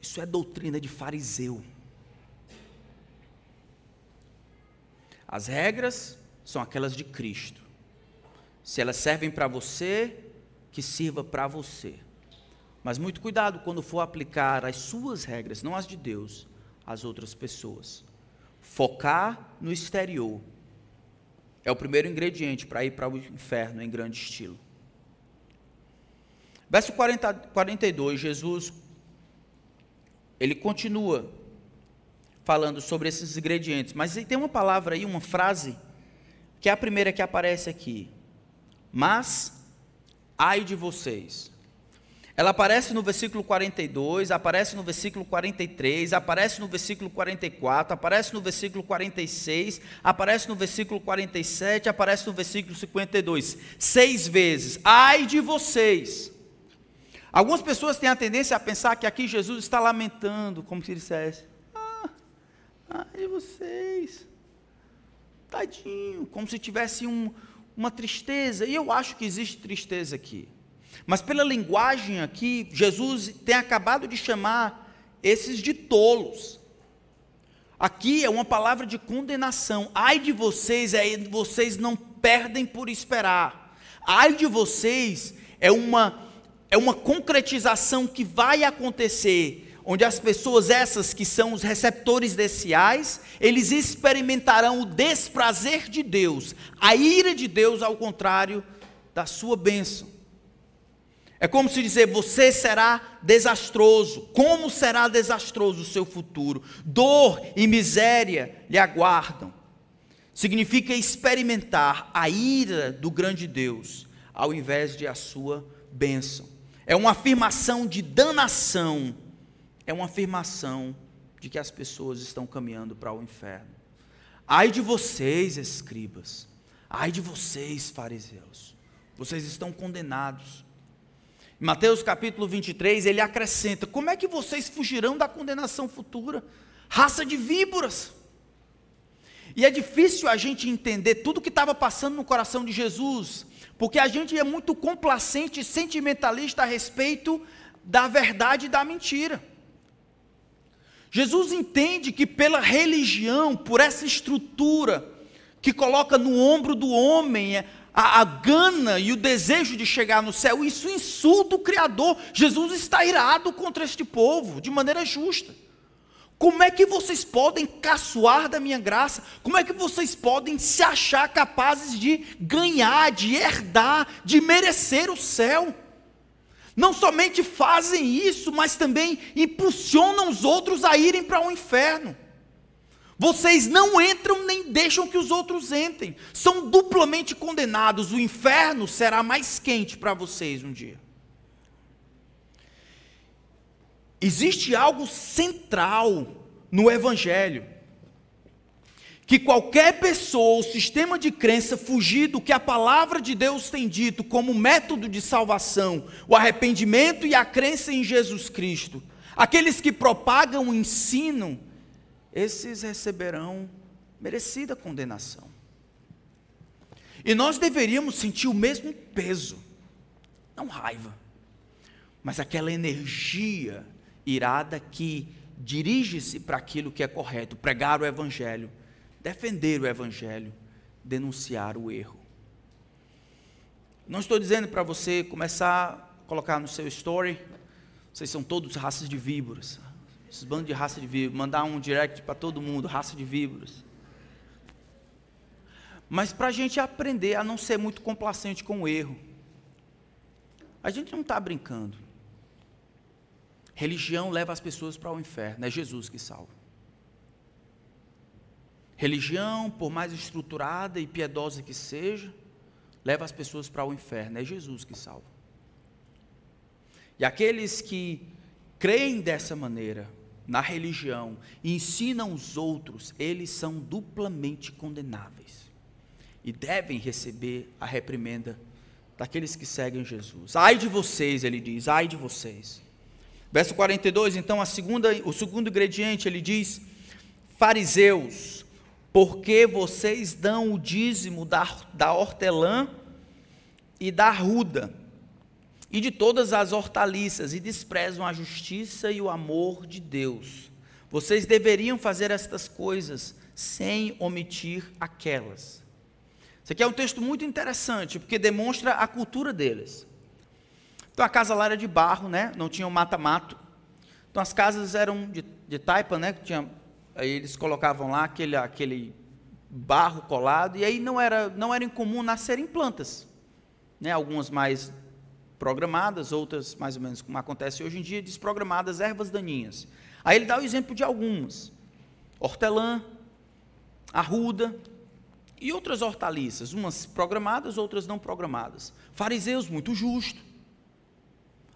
Isso é doutrina de fariseu. As regras são aquelas de Cristo. Se elas servem para você, que sirva para você. Mas muito cuidado quando for aplicar as suas regras, não as de Deus, às outras pessoas. Focar no exterior é o primeiro ingrediente para ir para o inferno em grande estilo. Verso 40, 42, Jesus ele continua falando sobre esses ingredientes. Mas tem uma palavra aí, uma frase, que é a primeira que aparece aqui. Mas, ai de vocês. Ela aparece no versículo 42, aparece no versículo 43, aparece no versículo 44, aparece no versículo 46, aparece no versículo 47, aparece no versículo 52. Seis vezes. Ai de vocês. Algumas pessoas têm a tendência a pensar que aqui Jesus está lamentando, como se dissesse: Ai, vocês. Tadinho, como se tivesse um, uma tristeza. E eu acho que existe tristeza aqui. Mas pela linguagem aqui, Jesus tem acabado de chamar esses de tolos. Aqui é uma palavra de condenação. Ai de vocês, é vocês não perdem por esperar. Ai de vocês é uma é uma concretização que vai acontecer onde as pessoas essas que são os receptores desse eles experimentarão o desprazer de Deus, a ira de Deus ao contrário da sua bênção. É como se dizer, você será desastroso. Como será desastroso o seu futuro? Dor e miséria lhe aguardam. significa experimentar a ira do grande Deus, ao invés de a sua bênção. É uma afirmação de danação, é uma afirmação de que as pessoas estão caminhando para o inferno. Ai de vocês, escribas, ai de vocês, fariseus, vocês estão condenados. Em Mateus capítulo 23, ele acrescenta: Como é que vocês fugirão da condenação futura? Raça de víboras. E é difícil a gente entender tudo o que estava passando no coração de Jesus, porque a gente é muito complacente e sentimentalista a respeito da verdade e da mentira. Jesus entende que pela religião, por essa estrutura que coloca no ombro do homem a, a, gana e o desejo de chegar no céu, isso insulta o Criador. Jesus está irado contra este povo, de maneira justa. Como é que vocês podem caçoar da minha graça? Como é que vocês podem se achar capazes de ganhar, de herdar, de merecer o céu? Não somente fazem isso, mas também impulsionam os outros a irem para o inferno. Vocês não entram nem deixam que os outros entrem. São duplamente condenados. O inferno será mais quente para vocês um dia. Existe algo central no Evangelho que qualquer pessoa ou sistema de crença fugir do que a palavra de Deus tem dito como método de salvação, o arrependimento e a crença em Jesus Cristo, aqueles que propagam o ensino, esses receberão merecida condenação. E nós deveríamos sentir o mesmo peso, não raiva, mas aquela energia irada que dirige-se para aquilo que é correto, pregar o Evangelho defender o Evangelho, denunciar o erro. Não estou dizendo para você começar a colocar no seu story, vocês são todos raças de víboras, esses bandos de raça de víboras, mandar um direct para todo mundo, raça de víboras. Mas para a gente aprender a não ser muito complacente com o erro. A gente não está brincando. Religião leva as pessoas para o inferno, é Jesus que salva. Religião, por mais estruturada e piedosa que seja, leva as pessoas para o inferno. É Jesus que salva. E aqueles que creem dessa maneira, na religião, e ensinam os outros, eles são duplamente condenáveis. E devem receber a reprimenda daqueles que seguem Jesus. Ai de vocês, ele diz, ai de vocês. Verso 42, então, a segunda, o segundo ingrediente, ele diz: fariseus, porque vocês dão o dízimo da, da hortelã e da ruda, e de todas as hortaliças, e desprezam a justiça e o amor de Deus. Vocês deveriam fazer estas coisas sem omitir aquelas. Isso aqui é um texto muito interessante, porque demonstra a cultura deles. Então a casa lá era de barro, né? não tinha mata-mato. Então as casas eram de, de taipa, né? tinha Aí eles colocavam lá aquele, aquele barro colado, e aí não era, não era incomum nascerem plantas. Né? Algumas mais programadas, outras mais ou menos como acontece hoje em dia, desprogramadas, ervas daninhas. Aí ele dá o exemplo de algumas: hortelã, arruda e outras hortaliças, umas programadas, outras não programadas. Fariseus, muito justo.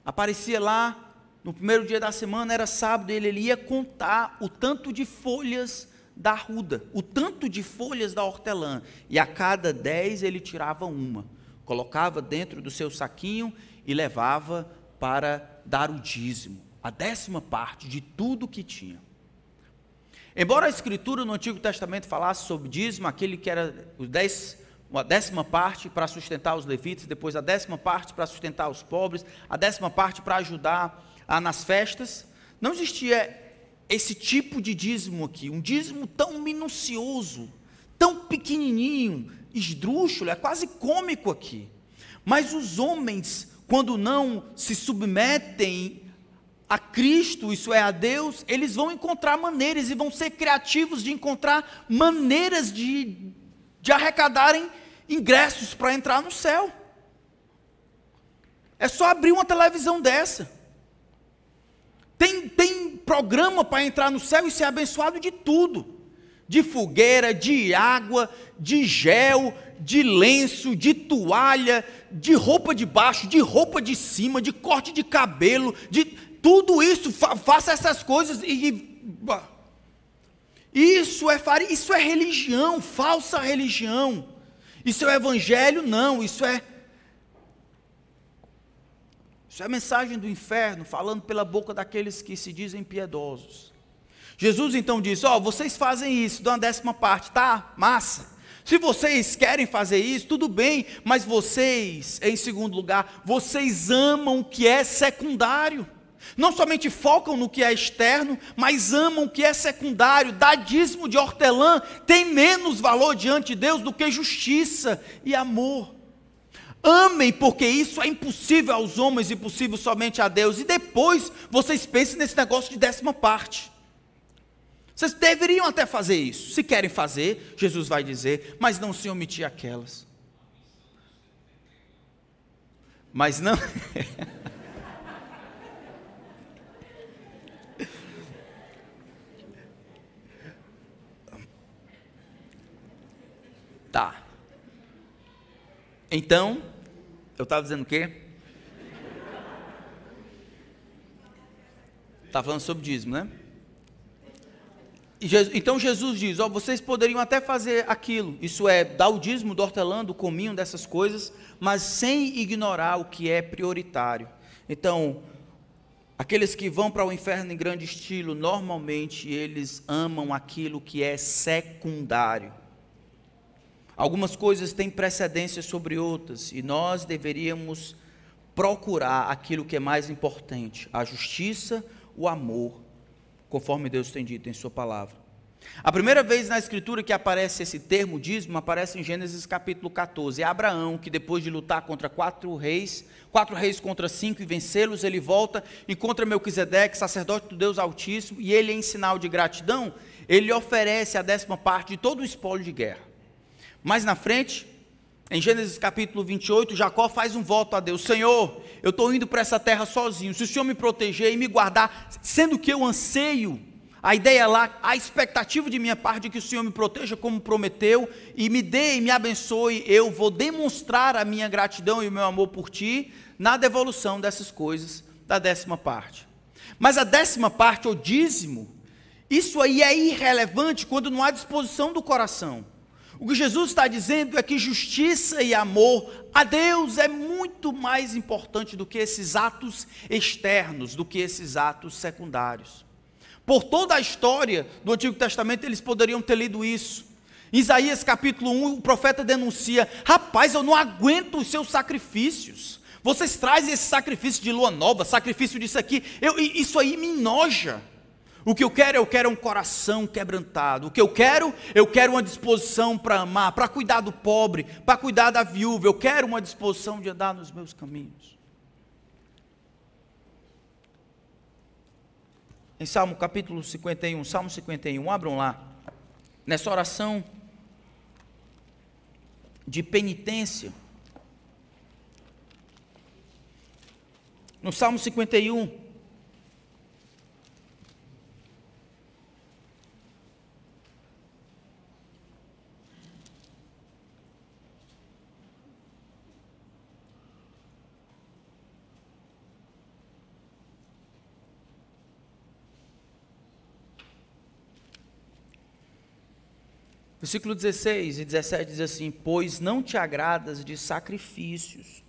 Aparecia lá no primeiro dia da semana, era sábado, ele, ele ia contar o tanto de folhas da ruda, o tanto de folhas da hortelã, e a cada dez ele tirava uma, colocava dentro do seu saquinho e levava para dar o dízimo, a décima parte de tudo que tinha. Embora a escritura no Antigo Testamento falasse sobre dízimo, aquele que era os dez, a décima parte para sustentar os levitas, depois a décima parte para sustentar os pobres, a décima parte para ajudar ah, nas festas. Não existia esse tipo de dízimo aqui, um dízimo tão minucioso, tão pequenininho, esdrúxulo, é quase cômico aqui. Mas os homens, quando não se submetem a Cristo, isso é a Deus, eles vão encontrar maneiras e vão ser criativos de encontrar maneiras de, de arrecadarem ingressos para entrar no céu. É só abrir uma televisão dessa. Tem, tem programa para entrar no céu e ser abençoado de tudo. de fogueira, de água, de gel, de lenço, de toalha, de roupa de baixo, de roupa de cima, de corte de cabelo, de tudo isso, fa faça essas coisas e, isso é isso é religião, falsa religião. Isso é evangelho? Não, isso é isso é a mensagem do inferno falando pela boca daqueles que se dizem piedosos. Jesus então disse: Ó, oh, vocês fazem isso, dão a décima parte, tá? Massa. Se vocês querem fazer isso, tudo bem, mas vocês, em segundo lugar, vocês amam o que é secundário. Não somente focam no que é externo, mas amam o que é secundário. Dadismo de hortelã tem menos valor diante de Deus do que justiça e amor. Amem, porque isso é impossível aos homens e possível somente a Deus. E depois vocês pensem nesse negócio de décima parte. Vocês deveriam até fazer isso. Se querem fazer, Jesus vai dizer, mas não se omitir aquelas. Mas não. *laughs* tá. Então, eu estava dizendo o quê? Estava tá falando sobre dízimo, né? então Jesus diz: ó, vocês poderiam até fazer aquilo, isso é, dar o dízimo do hortelã, do cominho, dessas coisas, mas sem ignorar o que é prioritário. Então, aqueles que vão para o inferno em grande estilo, normalmente eles amam aquilo que é secundário. Algumas coisas têm precedência sobre outras, e nós deveríamos procurar aquilo que é mais importante: a justiça, o amor conforme Deus tem dito em Sua palavra. A primeira vez na Escritura que aparece esse termo dízimo aparece em Gênesis capítulo 14. É Abraão que, depois de lutar contra quatro reis, quatro reis contra cinco e vencê-los, ele volta, encontra Melquisedeque, sacerdote do Deus Altíssimo, e ele, em sinal de gratidão, ele oferece a décima parte de todo o espólio de guerra. Mais na frente, em Gênesis capítulo 28, Jacó faz um voto a Deus: Senhor, eu estou indo para essa terra sozinho. Se o Senhor me proteger e me guardar, sendo que eu anseio, a ideia lá, a expectativa de minha parte de que o Senhor me proteja como prometeu e me dê e me abençoe, eu vou demonstrar a minha gratidão e o meu amor por ti na devolução dessas coisas da décima parte. Mas a décima parte, o dízimo, isso aí é irrelevante quando não há disposição do coração. O que Jesus está dizendo é que justiça e amor a Deus é muito mais importante do que esses atos externos, do que esses atos secundários. Por toda a história do Antigo Testamento, eles poderiam ter lido isso. Em Isaías capítulo 1, o profeta denuncia: Rapaz, eu não aguento os seus sacrifícios. Vocês trazem esse sacrifício de lua nova, sacrifício disso aqui. Eu, isso aí me enoja. O que eu quero, eu quero um coração quebrantado. O que eu quero, eu quero uma disposição para amar, para cuidar do pobre, para cuidar da viúva. Eu quero uma disposição de andar nos meus caminhos. Em Salmo capítulo 51, Salmo 51, abram lá. Nessa oração de penitência. No Salmo 51, Versículo 16 e 17 diz assim: Pois não te agradas de sacrifícios,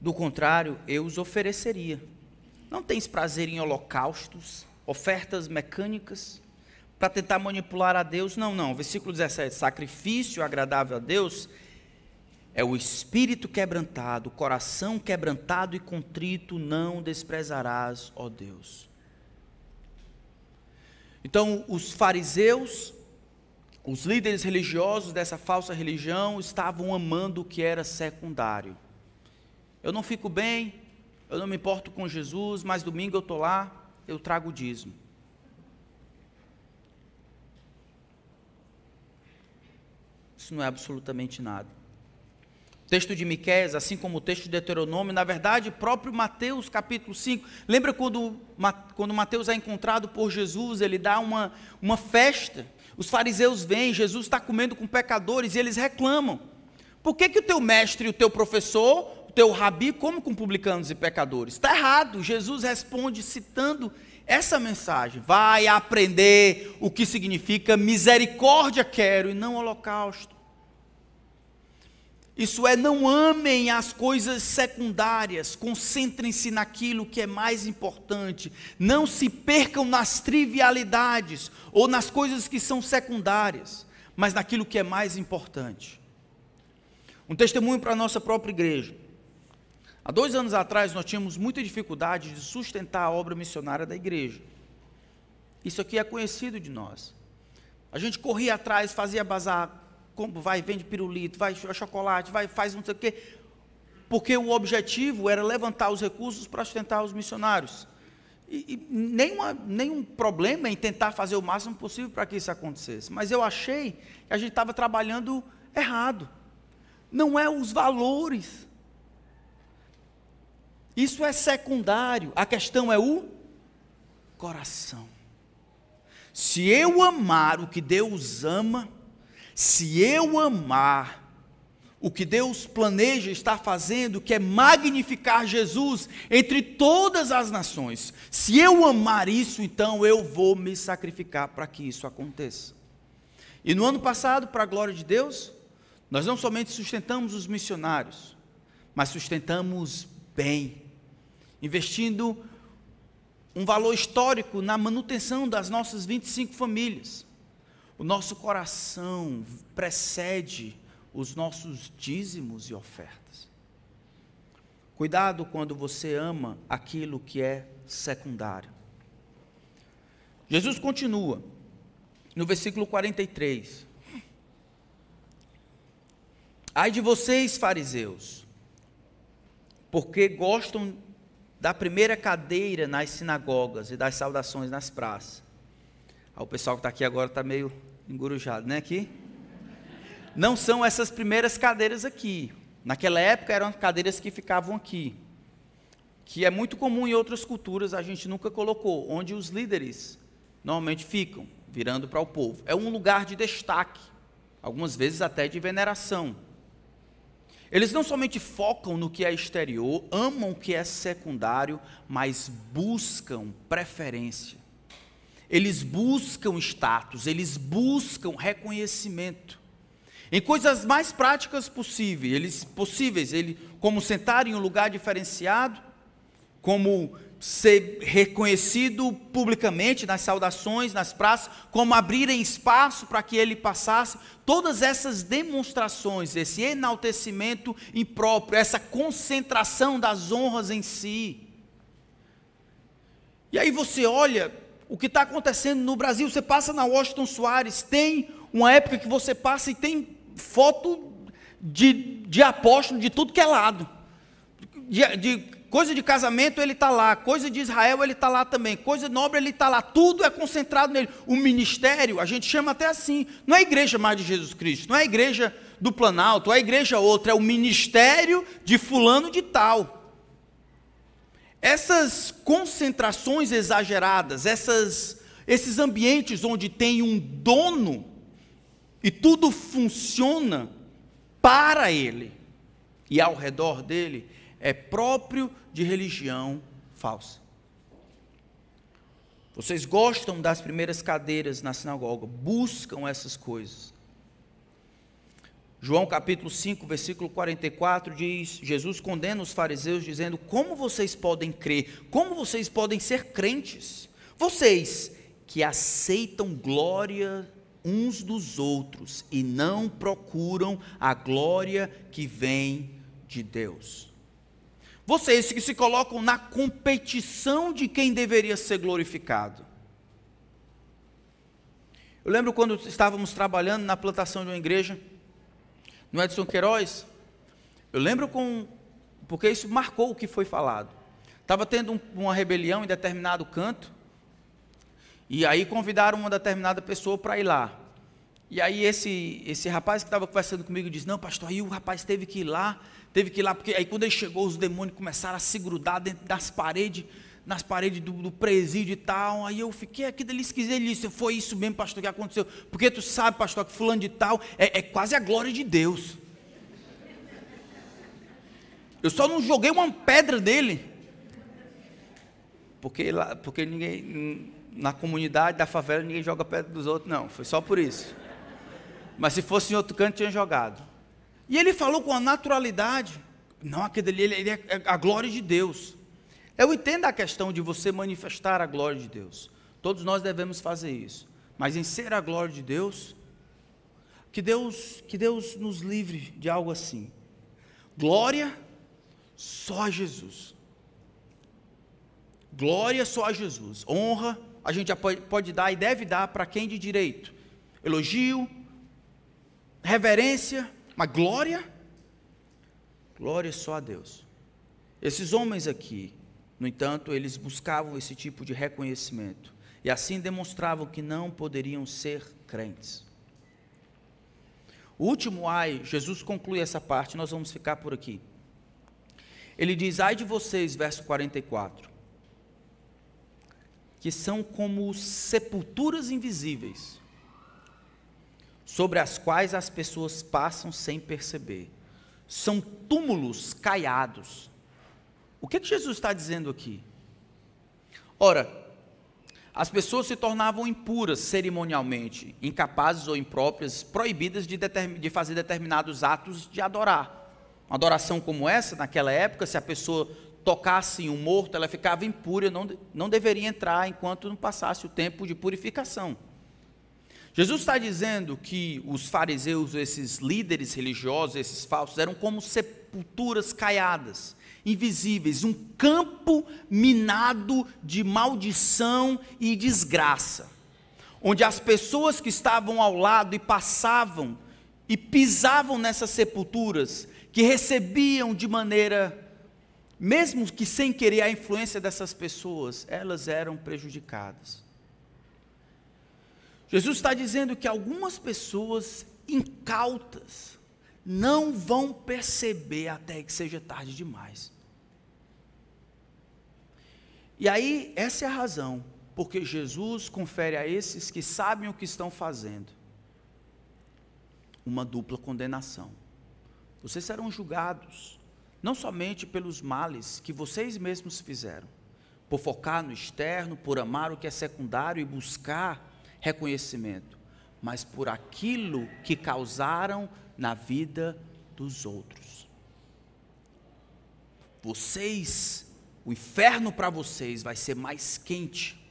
do contrário, eu os ofereceria. Não tens prazer em holocaustos, ofertas mecânicas, para tentar manipular a Deus? Não, não. Versículo 17: Sacrifício agradável a Deus é o espírito quebrantado, o coração quebrantado e contrito não desprezarás, ó Deus. Então, os fariseus, os líderes religiosos dessa falsa religião, estavam amando o que era secundário. Eu não fico bem, eu não me importo com Jesus, mas domingo eu estou lá, eu trago o dízimo. Isso não é absolutamente nada. Texto de Miqués, assim como o texto de Deuteronômio, na verdade, próprio Mateus capítulo 5. Lembra quando, quando Mateus é encontrado por Jesus, ele dá uma, uma festa. Os fariseus vêm, Jesus está comendo com pecadores e eles reclamam. Por que, que o teu mestre o teu professor, o teu rabi, come com publicanos e pecadores? Está errado. Jesus responde citando essa mensagem. Vai aprender o que significa misericórdia quero e não holocausto. Isso é, não amem as coisas secundárias, concentrem-se naquilo que é mais importante. Não se percam nas trivialidades ou nas coisas que são secundárias, mas naquilo que é mais importante. Um testemunho para a nossa própria igreja. Há dois anos atrás nós tínhamos muita dificuldade de sustentar a obra missionária da igreja. Isso aqui é conhecido de nós. A gente corria atrás, fazia bazar, vai, vende pirulito, vai chocolate, vai, faz não sei o quê. Porque o objetivo era levantar os recursos para sustentar os missionários. E, e nenhuma, nenhum problema em tentar fazer o máximo possível para que isso acontecesse. Mas eu achei que a gente estava trabalhando errado. Não é os valores. Isso é secundário. A questão é o coração. Se eu amar o que Deus ama, se eu amar o que Deus planeja estar fazendo, que é magnificar Jesus entre todas as nações, se eu amar isso, então eu vou me sacrificar para que isso aconteça. E no ano passado, para a glória de Deus, nós não somente sustentamos os missionários, mas sustentamos bem, investindo um valor histórico na manutenção das nossas 25 famílias. O nosso coração precede os nossos dízimos e ofertas. Cuidado quando você ama aquilo que é secundário. Jesus continua no versículo 43. Ai de vocês, fariseus, porque gostam da primeira cadeira nas sinagogas e das saudações nas praças. Ah, o pessoal que está aqui agora está meio engurujado, né? Aqui. Não são essas primeiras cadeiras aqui. Naquela época eram cadeiras que ficavam aqui. Que é muito comum em outras culturas, a gente nunca colocou, onde os líderes normalmente ficam, virando para o povo. É um lugar de destaque, algumas vezes até de veneração. Eles não somente focam no que é exterior, amam o que é secundário, mas buscam preferência. Eles buscam status, eles buscam reconhecimento. Em coisas mais práticas possíveis, eles possíveis, ele, como sentar em um lugar diferenciado, como ser reconhecido publicamente nas saudações, nas praças, como abrirem espaço para que ele passasse, todas essas demonstrações, esse enaltecimento impróprio, essa concentração das honras em si. E aí você olha o que está acontecendo no Brasil. Você passa na Washington Soares, tem uma época que você passa e tem foto de, de apóstolo de tudo que é lado. De, de coisa de casamento ele está lá, coisa de Israel ele está lá também, coisa nobre ele está lá, tudo é concentrado nele. O ministério, a gente chama até assim, não é a igreja mais de Jesus Cristo, não é a igreja do Planalto, é a igreja outra, é o ministério de fulano de tal. Essas concentrações exageradas, essas, esses ambientes onde tem um dono e tudo funciona para ele e ao redor dele, é próprio de religião falsa. Vocês gostam das primeiras cadeiras na sinagoga, buscam essas coisas. João capítulo 5, versículo 44 diz: Jesus condena os fariseus, dizendo: Como vocês podem crer? Como vocês podem ser crentes? Vocês que aceitam glória uns dos outros e não procuram a glória que vem de Deus. Vocês que se colocam na competição de quem deveria ser glorificado. Eu lembro quando estávamos trabalhando na plantação de uma igreja, no Edson Queiroz, eu lembro com, porque isso marcou o que foi falado. Estava tendo um, uma rebelião em determinado canto, e aí convidaram uma determinada pessoa para ir lá. E aí esse, esse rapaz que estava conversando comigo disse, não, pastor, aí o rapaz teve que ir lá, teve que ir lá, porque aí quando ele chegou, os demônios começaram a se grudar dentro das paredes, nas paredes do, do presídio e tal. Aí eu fiquei aqui dele esquisito. Ele disse: Foi isso mesmo, pastor, que aconteceu. Porque tu sabe, pastor, que fulano de tal é, é quase a glória de Deus. Eu só não joguei uma pedra dele. Porque, lá, porque ninguém, na comunidade da favela, ninguém joga pedra dos outros, não. Foi só por isso. Mas se fosse em outro canto, tinha jogado. E ele falou com a naturalidade. Não, aquele ali ele é a glória de Deus. Eu entendo a questão de você manifestar a glória de Deus. Todos nós devemos fazer isso. Mas em ser a glória de Deus, que Deus, que Deus nos livre de algo assim. Glória só a Jesus. Glória só a Jesus. Honra a gente pode dar e deve dar para quem de direito. Elogio, reverência, mas glória, glória só a Deus. Esses homens aqui, no entanto, eles buscavam esse tipo de reconhecimento e assim demonstravam que não poderiam ser crentes. O último ai, Jesus conclui essa parte, nós vamos ficar por aqui. Ele diz: Ai de vocês, verso 44, que são como sepulturas invisíveis, sobre as quais as pessoas passam sem perceber. São túmulos caiados o que, que Jesus está dizendo aqui? Ora, as pessoas se tornavam impuras cerimonialmente, incapazes ou impróprias, proibidas de, de, fazer determinados atos de adorar. Uma adoração como essa, naquela época, se a pessoa tocasse em um morto, ela ficava impura, não, não deveria entrar enquanto não passasse o tempo de purificação. Jesus está dizendo que os fariseus, esses líderes religiosos, esses falsos, eram como sepulturas caiadas invisíveis, um campo minado de maldição e desgraça, onde as pessoas que estavam ao lado e passavam e pisavam nessas sepulturas, que recebiam de maneira, mesmo que sem querer a influência dessas pessoas, elas eram prejudicadas. Jesus está dizendo que algumas pessoas incautas não vão perceber até que seja tarde demais. E aí, essa é a razão, porque Jesus confere a esses que sabem o que estão fazendo uma dupla condenação. Vocês serão julgados, não somente pelos males que vocês mesmos fizeram, por focar no externo, por amar o que é secundário e buscar reconhecimento, mas por aquilo que causaram na vida dos outros. Vocês o inferno para vocês vai ser mais quente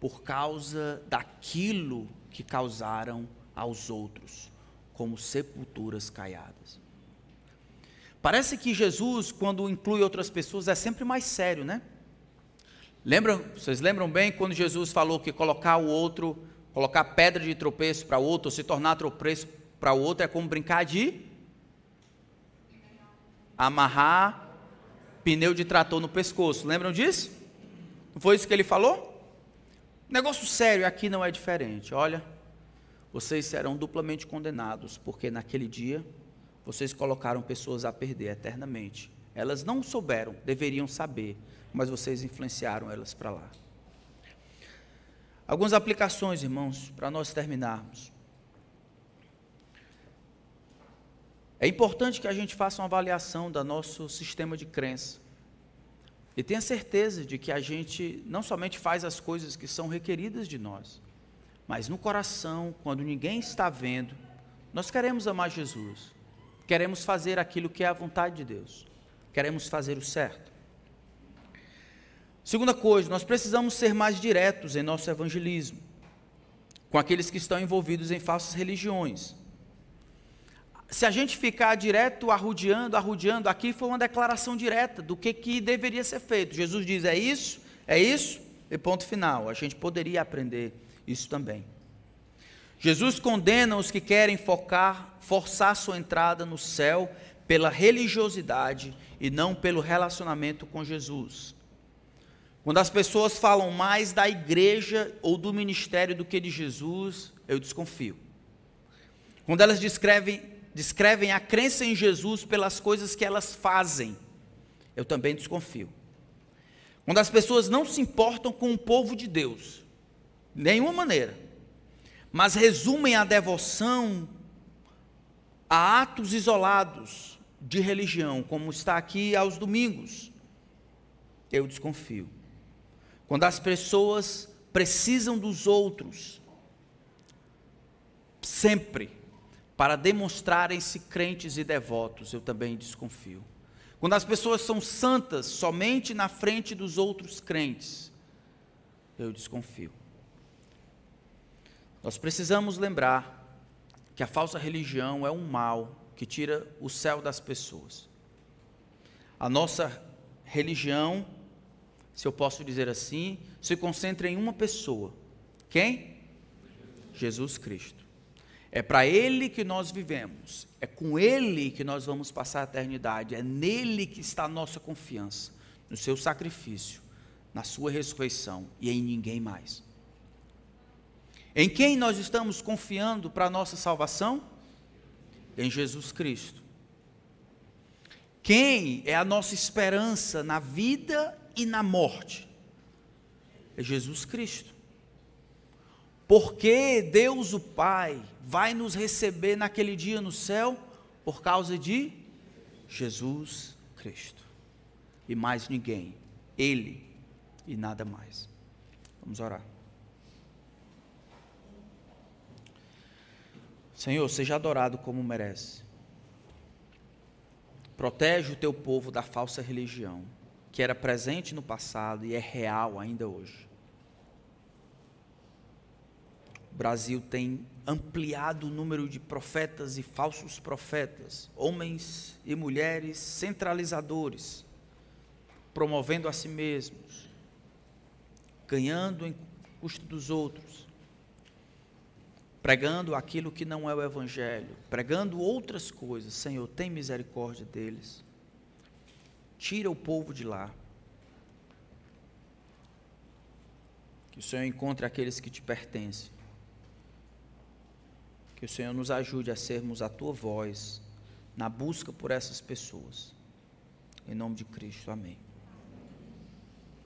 por causa daquilo que causaram aos outros, como sepulturas caiadas. Parece que Jesus, quando inclui outras pessoas, é sempre mais sério, né? Lembram, vocês lembram bem quando Jesus falou que colocar o outro, colocar pedra de tropeço para o outro, ou se tornar tropeço para o outro, é como brincar de amarrar pneu de trator no pescoço. Lembram disso? Não foi isso que ele falou? Negócio sério, aqui não é diferente. Olha, vocês serão duplamente condenados, porque naquele dia vocês colocaram pessoas a perder eternamente. Elas não souberam, deveriam saber, mas vocês influenciaram elas para lá. Algumas aplicações, irmãos, para nós terminarmos. É importante que a gente faça uma avaliação do nosso sistema de crença. E tenha certeza de que a gente não somente faz as coisas que são requeridas de nós, mas no coração, quando ninguém está vendo, nós queremos amar Jesus, queremos fazer aquilo que é a vontade de Deus, queremos fazer o certo. Segunda coisa, nós precisamos ser mais diretos em nosso evangelismo com aqueles que estão envolvidos em falsas religiões se a gente ficar direto arrudeando, arrudeando, aqui foi uma declaração direta do que, que deveria ser feito. Jesus diz: é isso, é isso, e ponto final. A gente poderia aprender isso também. Jesus condena os que querem focar, forçar sua entrada no céu pela religiosidade e não pelo relacionamento com Jesus. Quando as pessoas falam mais da igreja ou do ministério do que de Jesus, eu desconfio. Quando elas descrevem, descrevem a crença em Jesus pelas coisas que elas fazem, eu também desconfio. Quando as pessoas não se importam com o povo de Deus, de nenhuma maneira, mas resumem a devoção a atos isolados de religião, como está aqui aos domingos, eu desconfio. Quando as pessoas precisam dos outros, sempre, para demonstrarem-se crentes e devotos, eu também desconfio. Quando as pessoas são santas somente na frente dos outros crentes, eu desconfio. Nós precisamos lembrar que a falsa religião é um mal que tira o céu das pessoas. A nossa religião se eu posso dizer assim, se concentra em uma pessoa. Quem? Jesus Cristo. É para Ele que nós vivemos, é com Ele que nós vamos passar a eternidade, é nele que está a nossa confiança, no seu sacrifício, na sua ressurreição e em ninguém mais. Em quem nós estamos confiando para a nossa salvação? Em Jesus Cristo. Quem é a nossa esperança na vida e na morte? É Jesus Cristo. Porque Deus o Pai vai nos receber naquele dia no céu por causa de Jesus Cristo. E mais ninguém. Ele e nada mais. Vamos orar. Senhor, seja adorado como merece. Protege o teu povo da falsa religião que era presente no passado e é real ainda hoje. O Brasil tem ampliado o número de profetas e falsos profetas, homens e mulheres centralizadores, promovendo a si mesmos, ganhando em custo dos outros, pregando aquilo que não é o Evangelho, pregando outras coisas. Senhor, tem misericórdia deles. Tira o povo de lá. Que o Senhor encontre aqueles que te pertencem. Que o Senhor nos ajude a sermos a tua voz na busca por essas pessoas. Em nome de Cristo, amém.